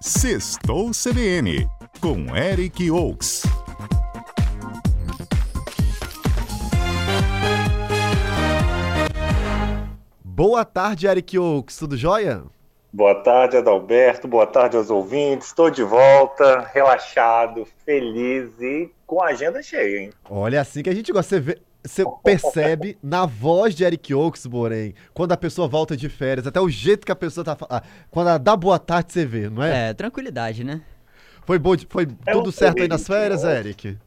Sextou CBN, com Eric Oaks. Boa tarde, Eric Oaks, tudo jóia? Boa tarde, Adalberto. Boa tarde aos ouvintes. Estou de volta, relaxado, feliz e com a agenda cheia, hein? Olha, é assim que a gente gosta. Você, vê, você percebe na voz de Eric Oaks, porém, quando a pessoa volta de férias, até o jeito que a pessoa tá falando. Quando ela dá boa tarde, você vê, não é? É, tranquilidade, né? Foi, bom, foi é tudo certo aí nas férias, Eric?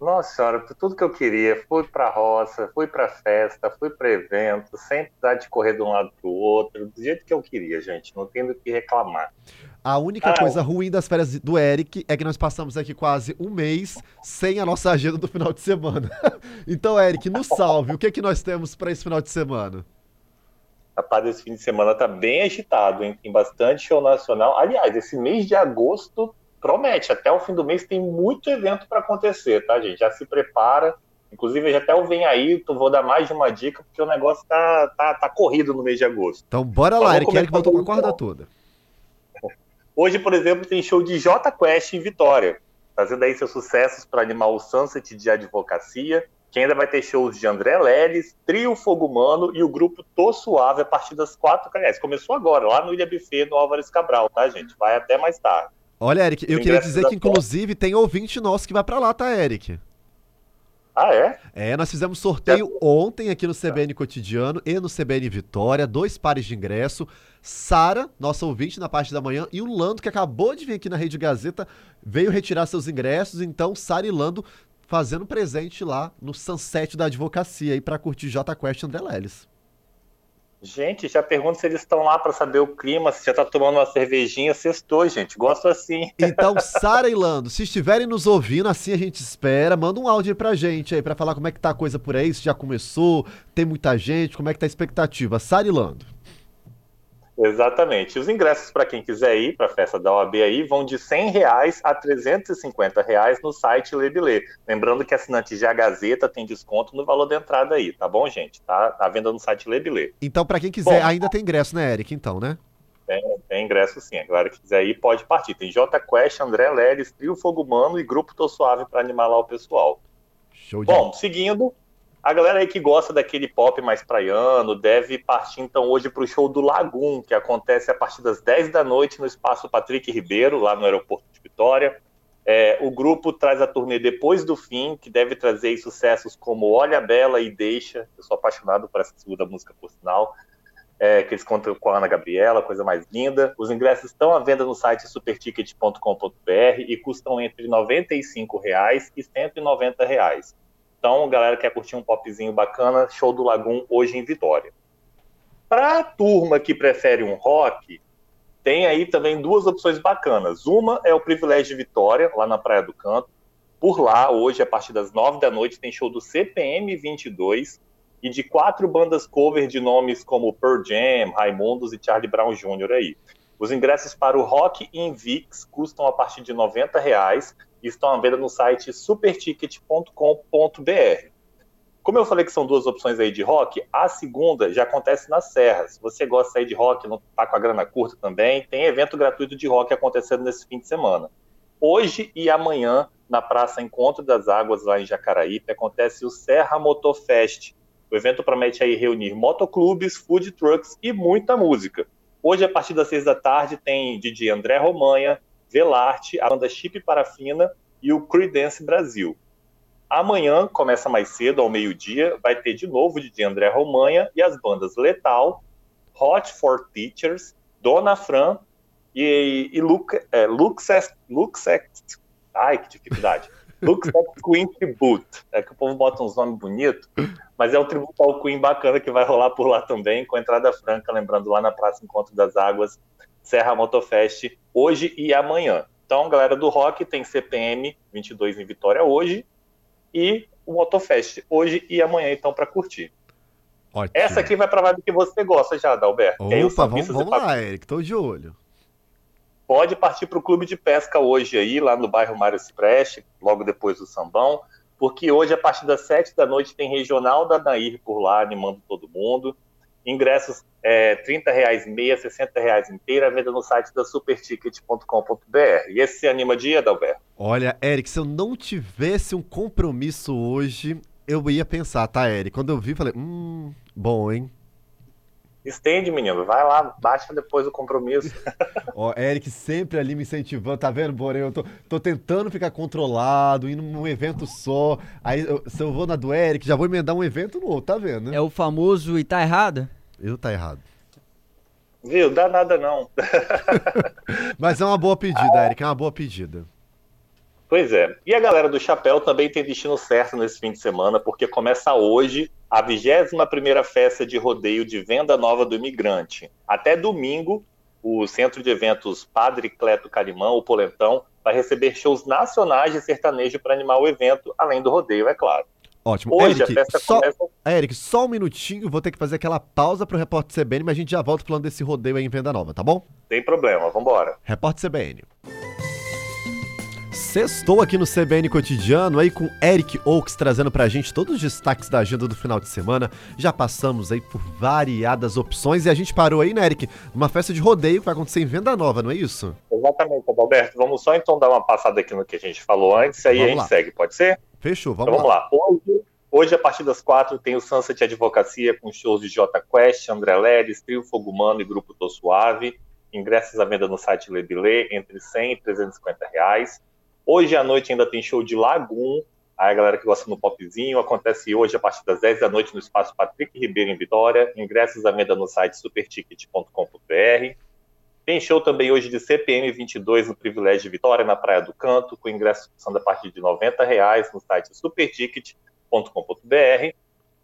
Nossa senhora, tudo que eu queria. Fui pra roça, fui pra festa, fui pra evento, sem precisar de correr de um lado pro outro, do jeito que eu queria, gente. Não tenho do que reclamar. A única ah, coisa ruim das férias do Eric é que nós passamos aqui quase um mês sem a nossa agenda do final de semana. então, Eric, nos salve. O que é que nós temos para esse final de semana? Rapaz, esse fim de semana tá bem agitado, hein? Tem bastante show nacional. Aliás, esse mês de agosto promete. Até o fim do mês tem muito evento para acontecer, tá, gente? Já se prepara. Inclusive, já até o Vem Aí, tu vou dar mais de uma dica, porque o negócio tá, tá, tá corrido no mês de agosto. Então, bora lá, Eric. Eric voltou com a corda toda. Hoje, por exemplo, tem show de J Quest em Vitória, fazendo aí seus sucessos para animar o Sunset de Advocacia, que ainda vai ter shows de André Leles, Trio Fogo Humano e o grupo Tô Suave a partir das quatro. Aliás, começou agora, lá no Ilha Buffet, no Álvares Cabral, tá, gente? Vai até mais tarde. Olha, Eric, eu queria dizer que, inclusive, tem ouvinte nosso que vai para lá, tá, Eric? Ah, é? É, nós fizemos sorteio é. ontem aqui no CBN Cotidiano e no CBN Vitória, dois pares de ingresso. Sara, nossa ouvinte na parte da manhã, e o Lando, que acabou de vir aqui na Rede Gazeta, veio retirar seus ingressos. Então, Sara e Lando fazendo presente lá no Sunset da Advocacia aí para curtir J Quest André Leles. Gente, já pergunto se eles estão lá para saber o clima, se já tá tomando uma cervejinha, sextou, gente. Gosto assim. Então, Sara e Lando, se estiverem nos ouvindo, assim a gente espera, manda um áudio aí pra gente aí, para falar como é que tá a coisa por aí, se já começou, tem muita gente, como é que tá a expectativa. Sara e Lando. Exatamente. Os ingressos para quem quiser ir para a festa da OAB aí vão de 100 reais a 350 reais no site Lebilê. Lembrando que assinantes de A Gazeta tem desconto no valor da entrada aí, tá bom, gente? Tá, tá venda no site Lebilê. Então, para quem quiser, bom, ainda tem ingresso, né, Eric? Então, né? Tem, tem ingresso sim. A galera que quiser ir pode partir. Tem J Quest, André Leles, Trio Fogo Humano e Grupo Tô Suave para animar lá o pessoal. Show de Bom, seguindo, a galera aí que gosta daquele pop mais praiano deve partir então hoje para o show do Lagoon, que acontece a partir das 10 da noite no espaço Patrick Ribeiro, lá no aeroporto de Vitória. É, o grupo traz a turnê Depois do Fim, que deve trazer sucessos como Olha Bela e Deixa. Eu sou apaixonado por essa segunda música, por sinal. É, que eles contam com a Ana Gabriela, coisa mais linda. Os ingressos estão à venda no site superticket.com.br e custam entre 95 reais e 190 reais. Então, galera quer curtir um popzinho bacana, show do Lagoon hoje em Vitória. Para a turma que prefere um rock, tem aí também duas opções bacanas. Uma é o Privilégio de Vitória, lá na Praia do Canto. Por lá, hoje, a partir das nove da noite, tem show do CPM 22 e de quatro bandas cover de nomes como Pearl Jam, Raimundos e Charlie Brown Jr. aí. Os ingressos para o Rock Invix custam a partir de 90 reais e estão à venda no site superticket.com.br. Como eu falei que são duas opções aí de rock, a segunda já acontece nas serras. Se você gosta sair de rock, não está com a grana curta também, tem evento gratuito de rock acontecendo nesse fim de semana. Hoje e amanhã, na Praça Encontro das Águas, lá em Jacaraípe, acontece o Serra Motofest. O evento promete aí reunir motoclubes, food trucks e muita música. Hoje, a partir das seis da tarde, tem DJ André Romanha, Velarte, a banda Chip Parafina e o Creedence Brasil. Amanhã, começa mais cedo, ao meio-dia, vai ter de novo de André Romanha e as bandas Letal, Hot for Teachers, Dona Fran e, e Luke, é, Luxex, Luxex, ai que dificuldade, Luxex Queen Tribute, é que o povo bota uns nomes bonitos, mas é um tributo ao Queen bacana que vai rolar por lá também, com entrada franca, lembrando lá na Praça Encontro das Águas, Serra Motofest hoje e amanhã. Então, galera do rock tem CPM 22 em Vitória hoje e o Motofest hoje e amanhã, então, para curtir. Ótimo. Essa aqui vai para vibe que você gosta já, Dalberto. Opa, vamos, vamos lá, Eric, tô de olho. Pode partir para o clube de pesca hoje aí, lá no bairro Mário Cipreste, logo depois do Sambão, porque hoje, a partir das sete da noite, tem regional da Nair por lá, animando todo mundo. Ingressos é, 30 reais meia, 60 reais inteira, venda no site da superticket.com.br. E esse se anima dia, Adalberto? Olha, Eric, se eu não tivesse um compromisso hoje, eu ia pensar, tá, Eric? Quando eu vi, falei, hum, bom, hein? Estende, menino. Vai lá, baixa depois do compromisso. Ó, Eric sempre ali me incentivando, tá vendo, Borém? Eu tô, tô tentando ficar controlado, indo num evento só. Aí, eu, se eu vou na do Eric, já vou emendar um evento no outro, tá vendo? Né? É o famoso e tá errado? Eu tá errado. Viu? Dá nada não. Mas é uma boa pedida, Eric, é uma boa pedida. Pois é. E a galera do Chapéu também tem destino certo nesse fim de semana, porque começa hoje a 21ª festa de rodeio de venda nova do imigrante. Até domingo, o Centro de Eventos Padre Cleto Carimão, o Polentão, vai receber shows nacionais de sertanejo para animar o evento, além do rodeio, é claro. Ótimo. Hoje Eric, a festa só, começa... Eric, só um minutinho, vou ter que fazer aquela pausa pro Repórter CBN, mas a gente já volta falando desse rodeio aí em Venda Nova, tá bom? Sem problema, vambora. Repórter CBN. Sextou aqui no CBN Cotidiano aí com Eric Oaks trazendo pra gente todos os destaques da agenda do final de semana. Já passamos aí por variadas opções e a gente parou aí, né, Eric? Uma festa de rodeio que vai acontecer em Venda Nova, não é isso? Exatamente, Alberto. Vamos só então dar uma passada aqui no que a gente falou antes, aí vamos a gente lá. segue, pode ser? Fechou, vamos, então, vamos lá. lá. Hoje, hoje, a partir das quatro, tem o Sunset Advocacia com shows de J Quest, André Leres, Trio Fogo Humano e Grupo Tô Suave. Ingressos à venda no site Lebilê, entre 100 e 350 reais. Hoje à noite ainda tem show de Lagoon, a galera que gosta do popzinho, acontece hoje a partir das 10 da noite no espaço Patrick Ribeiro em Vitória. Ingressos à venda no site superticket.com.br. Tem show também hoje de CPM 22 no Privilégio de Vitória, na Praia do Canto, com ingressos custando a partir de 90 reais no site superticket.com.br.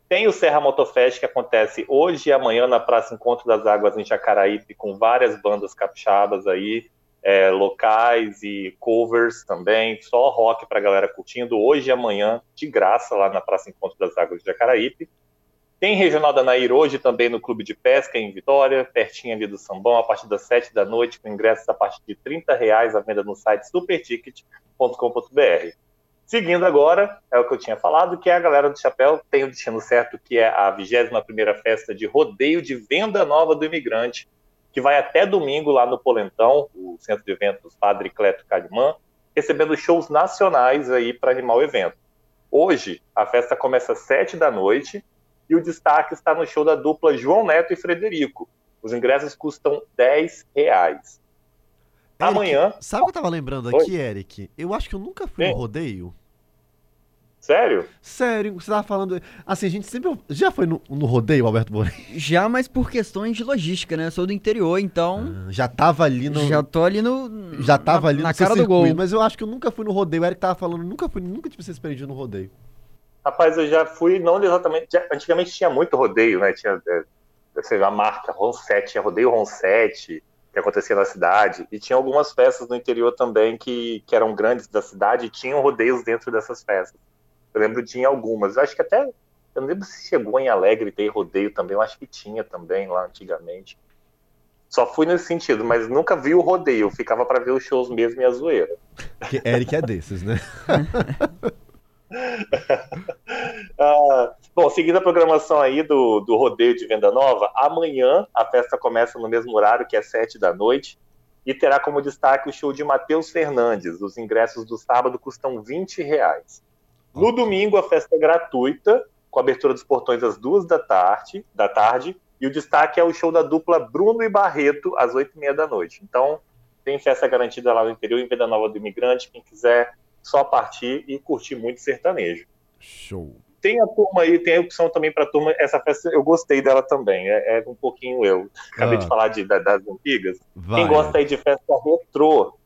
Tem o Serra Motofest, que acontece hoje e amanhã na Praça Encontro das Águas em Jacaraípe, com várias bandas capixabas aí, é, locais e covers também, só rock para a galera curtindo hoje e amanhã, de graça, lá na Praça Encontro das Águas de Jacaraípe. Tem Regional da Nair hoje também no Clube de Pesca em Vitória, pertinho ali do Sambão, a partir das 7 da noite, com ingressos a partir de 30 reais à venda no site superticket.com.br. Seguindo agora, é o que eu tinha falado, que é a galera do Chapéu tem o destino certo, que é a 21ª festa de rodeio de venda nova do imigrante, que vai até domingo lá no Polentão, o Centro de Eventos Padre Cleto Calimã, recebendo shows nacionais aí para animar o evento. Hoje, a festa começa às sete da noite e o destaque está no show da dupla João Neto e Frederico. Os ingressos custam 10 reais. Eric, Amanhã. Sabe o que eu tava lembrando aqui, Oi? Eric? Eu acho que eu nunca fui Sim. no rodeio. Sério? Sério, você tava falando. Assim, a gente sempre. Já foi no, no rodeio, Alberto Borei? Já, mas por questões de logística, né? Eu sou do interior, então. Ah, já tava ali no. Já tô ali no. Já tava na, ali na cara do gol. Mas eu acho que eu nunca fui no rodeio. O Eric tava falando, nunca fui, nunca tive essa experiência no rodeio. Rapaz, eu já fui, não exatamente. Já, antigamente tinha muito rodeio, né? Tinha, é, sei lá, a marca Ron 7, tinha rodeio Ron 7 que acontecia na cidade, e tinha algumas festas no interior também que, que eram grandes da cidade e tinham rodeios dentro dessas festas. Eu lembro de em algumas. Eu acho que até. Eu não lembro se chegou em Alegre ter rodeio também. Eu acho que tinha também lá antigamente. Só fui nesse sentido, mas nunca vi o rodeio. Eu ficava para ver os shows mesmo e a zoeira. Que Eric é desses, né? ah, bom, seguindo a programação aí do, do rodeio de Venda Nova, amanhã a festa começa no mesmo horário, que é sete da noite, e terá como destaque o show de Matheus Fernandes. Os ingressos do sábado custam 20 reais. No domingo, a festa é gratuita, com abertura dos portões às duas da tarde, da tarde, e o destaque é o show da dupla Bruno e Barreto, às oito e meia da noite. Então, tem festa garantida lá no interior, em Venda Nova do Imigrante, quem quiser só partir e curtir muito sertanejo. Show. Tem a turma aí, tem a opção também para turma. Essa festa eu gostei dela também. É, é um pouquinho eu. Acabei ah. de falar de, da, das antigas. Vai. Quem gosta aí de festa retrô,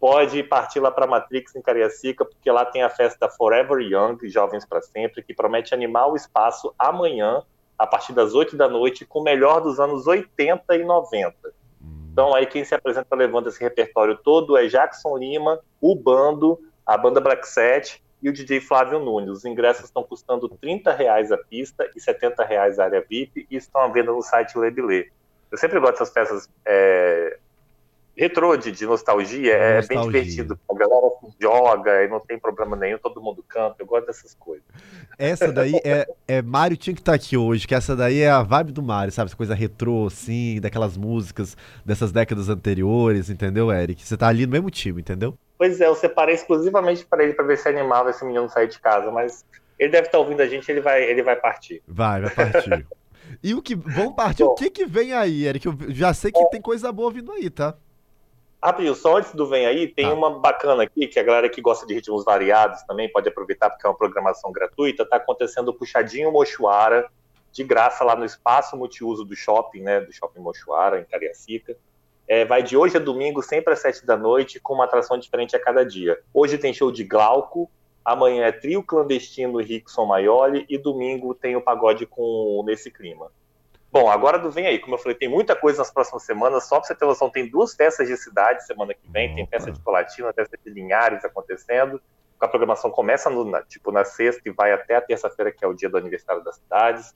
pode partir lá para Matrix em Cariacica, porque lá tem a festa Forever Young, Jovens para Sempre, que promete animar o espaço amanhã, a partir das 8 da noite, com o melhor dos anos 80 e 90. Então aí quem se apresenta levando esse repertório todo é Jackson Lima, o Bando, a banda Black Set e o DJ Flávio Nunes. Os ingressos estão custando 30 reais a pista e 70 reais a área VIP e estão à venda no site Lebilê. Eu sempre gosto dessas peças é, retrô de, de nostalgia, é nostalgia. bem divertido. A galera joga e não tem problema nenhum, todo mundo canta. Eu gosto dessas coisas. Essa daí é, é Mário tinha que estar tá aqui hoje, que essa daí é a vibe do Mário, sabe? Essa coisa retrô, assim, daquelas músicas dessas décadas anteriores, entendeu, Eric? Você tá ali no mesmo time, entendeu? Pois é, eu separei exclusivamente para ele, para ver se animava esse menino sair de casa, mas ele deve estar tá ouvindo a gente, ele vai, ele vai partir. Vai, vai partir. e o que vamos partir, Bom, o que que vem aí, Eric? Eu já sei que é, tem coisa boa vindo aí, tá? Rapidinho, só antes do Vem Aí, tem tá. uma bacana aqui, que a galera que gosta de ritmos variados também pode aproveitar, porque é uma programação gratuita. Tá acontecendo o Puxadinho Mochuara, de graça lá no espaço multiuso do shopping, né? Do shopping Mochuara, em Cariacica. É, vai de hoje a domingo, sempre às sete da noite, com uma atração diferente a cada dia. Hoje tem show de Glauco, amanhã é trio clandestino Rickson Maioli e domingo tem o pagode com Nesse Clima. Bom, agora do Vem Aí, como eu falei, tem muita coisa nas próximas semanas, só pra você ter noção, tem duas festas de cidade semana que vem, tem festa de Colatina, festa de Linhares acontecendo, a programação começa no, na, tipo, na sexta e vai até a terça-feira, que é o dia do aniversário das cidades,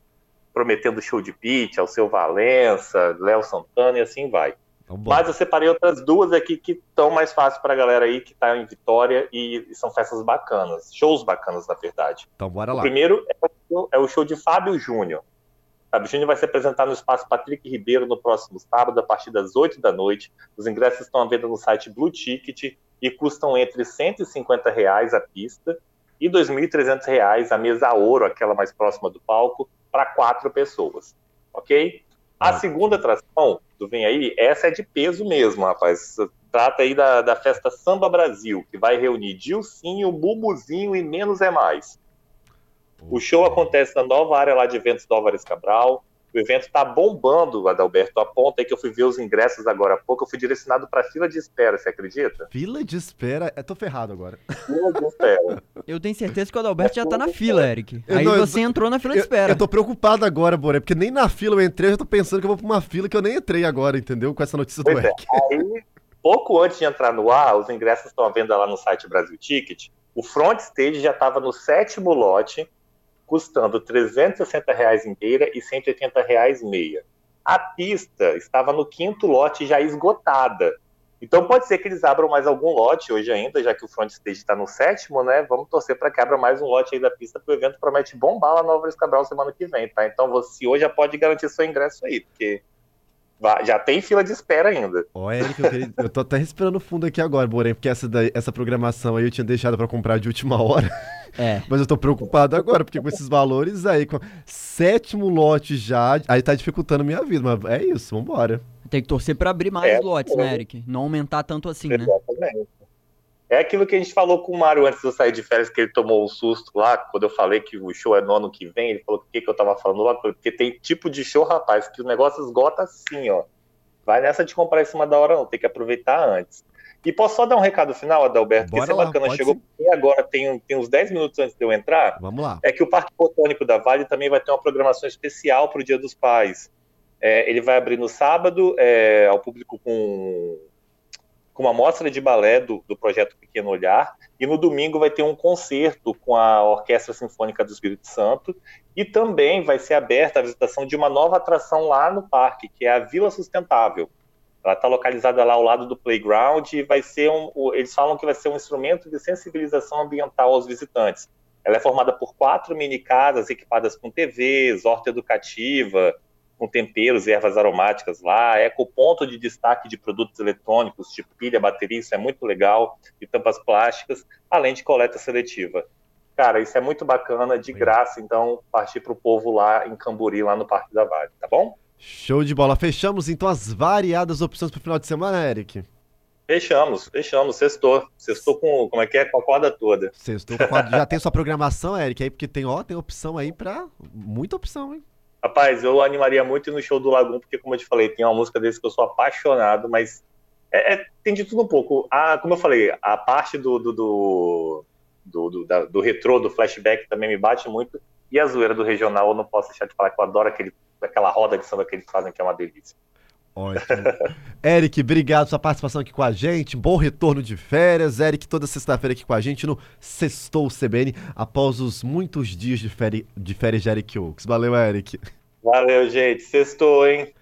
prometendo show de pitch, ao seu Valença, Léo Santana e assim vai. Então, Mas eu separei outras duas aqui que estão mais fáceis para a galera aí que está em Vitória e, e, são festas bacanas, shows bacanas, na verdade. Então bora lá. O primeiro é o, é o show de Fábio Júnior. Fábio Júnior vai se apresentar no espaço Patrick Ribeiro no próximo sábado, a partir das 8 da noite. Os ingressos estão à venda no site Blue Ticket e custam entre 150 reais a pista e R$ 2.300 a mesa ouro, aquela mais próxima do palco, para quatro pessoas. Ok? A segunda atração do Vem Aí, essa é de peso mesmo, rapaz. Trata aí da, da festa Samba Brasil, que vai reunir Dilcinho, Bubuzinho e Menos é Mais. O show acontece na nova área lá de eventos do Álvares Cabral. O evento está bombando, Adalberto. A ponta aí que eu fui ver os ingressos agora há pouco, eu fui direcionado para fila de espera, você acredita? Fila de espera? Eu tô ferrado agora. Fila de espera. eu tenho certeza que o Adalberto já tá na fila, Eric. Aí não, você eu, entrou na fila de espera. Eu, eu tô preocupado agora, Boré, porque nem na fila eu entrei, eu já tô pensando que eu vou pra uma fila que eu nem entrei agora, entendeu? Com essa notícia pois do é. Eric. Aí, pouco antes de entrar no ar, os ingressos estão à venda lá no site Brasil Ticket. O front stage já estava no sétimo lote custando 360 reais inteira e 180 reais meia. A pista estava no quinto lote já esgotada. Então pode ser que eles abram mais algum lote hoje ainda, já que o front stage está no sétimo, né? Vamos torcer para que abra mais um lote aí da pista, porque o evento promete bombar lá no Álvares Cabral semana que vem, tá? Então você hoje já pode garantir seu ingresso aí, porque já tem fila de espera ainda. Ó, Eric, eu, queria, eu tô até respirando fundo aqui agora, porém, porque essa, daí, essa programação aí eu tinha deixado para comprar de última hora. É. Mas eu tô preocupado agora, porque com esses valores aí, com sétimo lote já, aí tá dificultando a minha vida. Mas é isso, vambora. Tem que torcer para abrir mais é, lotes, né, Eric? Não aumentar tanto assim, né? Exatamente. né? É aquilo que a gente falou com o Mário antes de eu sair de férias, que ele tomou um susto lá, quando eu falei que o show é no ano que vem, ele falou o que, que eu tava falando lá, porque tem tipo de show, rapaz, que o negócio esgota assim, ó. Vai nessa de comprar em cima da hora, não, tem que aproveitar antes. E posso só dar um recado final, Adalberto? Bora que isso é bacana, chegou e agora, tem, tem uns 10 minutos antes de eu entrar. Vamos lá. É que o Parque Botânico da Vale também vai ter uma programação especial para o Dia dos Pais. É, ele vai abrir no sábado é, ao público com com uma mostra de balé do, do projeto Pequeno Olhar, e no domingo vai ter um concerto com a Orquestra Sinfônica do Espírito Santo, e também vai ser aberta a visitação de uma nova atração lá no parque, que é a Vila Sustentável. Ela está localizada lá ao lado do playground e vai ser um, eles falam que vai ser um instrumento de sensibilização ambiental aos visitantes. Ela é formada por quatro mini casas equipadas com TVs, horta educativa, com temperos e ervas aromáticas lá, é com ponto de destaque de produtos eletrônicos, tipo pilha, bateria, isso é muito legal, e tampas plásticas, além de coleta seletiva. Cara, isso é muito bacana, de graça, então, partir para o povo lá em Camburi, lá no Parque da Vale, tá bom? Show de bola. Fechamos então as variadas opções para o final de semana, Eric? Fechamos, fechamos, sextou. Sextou com, como é que é? Com a corda toda. Sextou com a corda. Já tem sua programação, Eric, aí, porque tem, ó, tem opção aí para muita opção, hein? Rapaz, eu animaria muito no show do Lagoon, porque, como eu te falei, tem uma música desse que eu sou apaixonado, mas é, é, tem de tudo um pouco. A, como eu falei, a parte do, do, do, do, do, da, do retrô, do flashback também me bate muito, e a zoeira do regional, eu não posso deixar de falar que eu adoro aquele, aquela roda de samba que eles fazem, que é uma delícia. Ótimo. Eric, obrigado pela sua participação aqui com a gente. Bom retorno de férias. Eric, toda sexta-feira aqui com a gente no Sextou CBN, após os muitos dias de, férias de, férias de Eric Oaks. Valeu, Eric. Valeu, gente. Sextou, hein?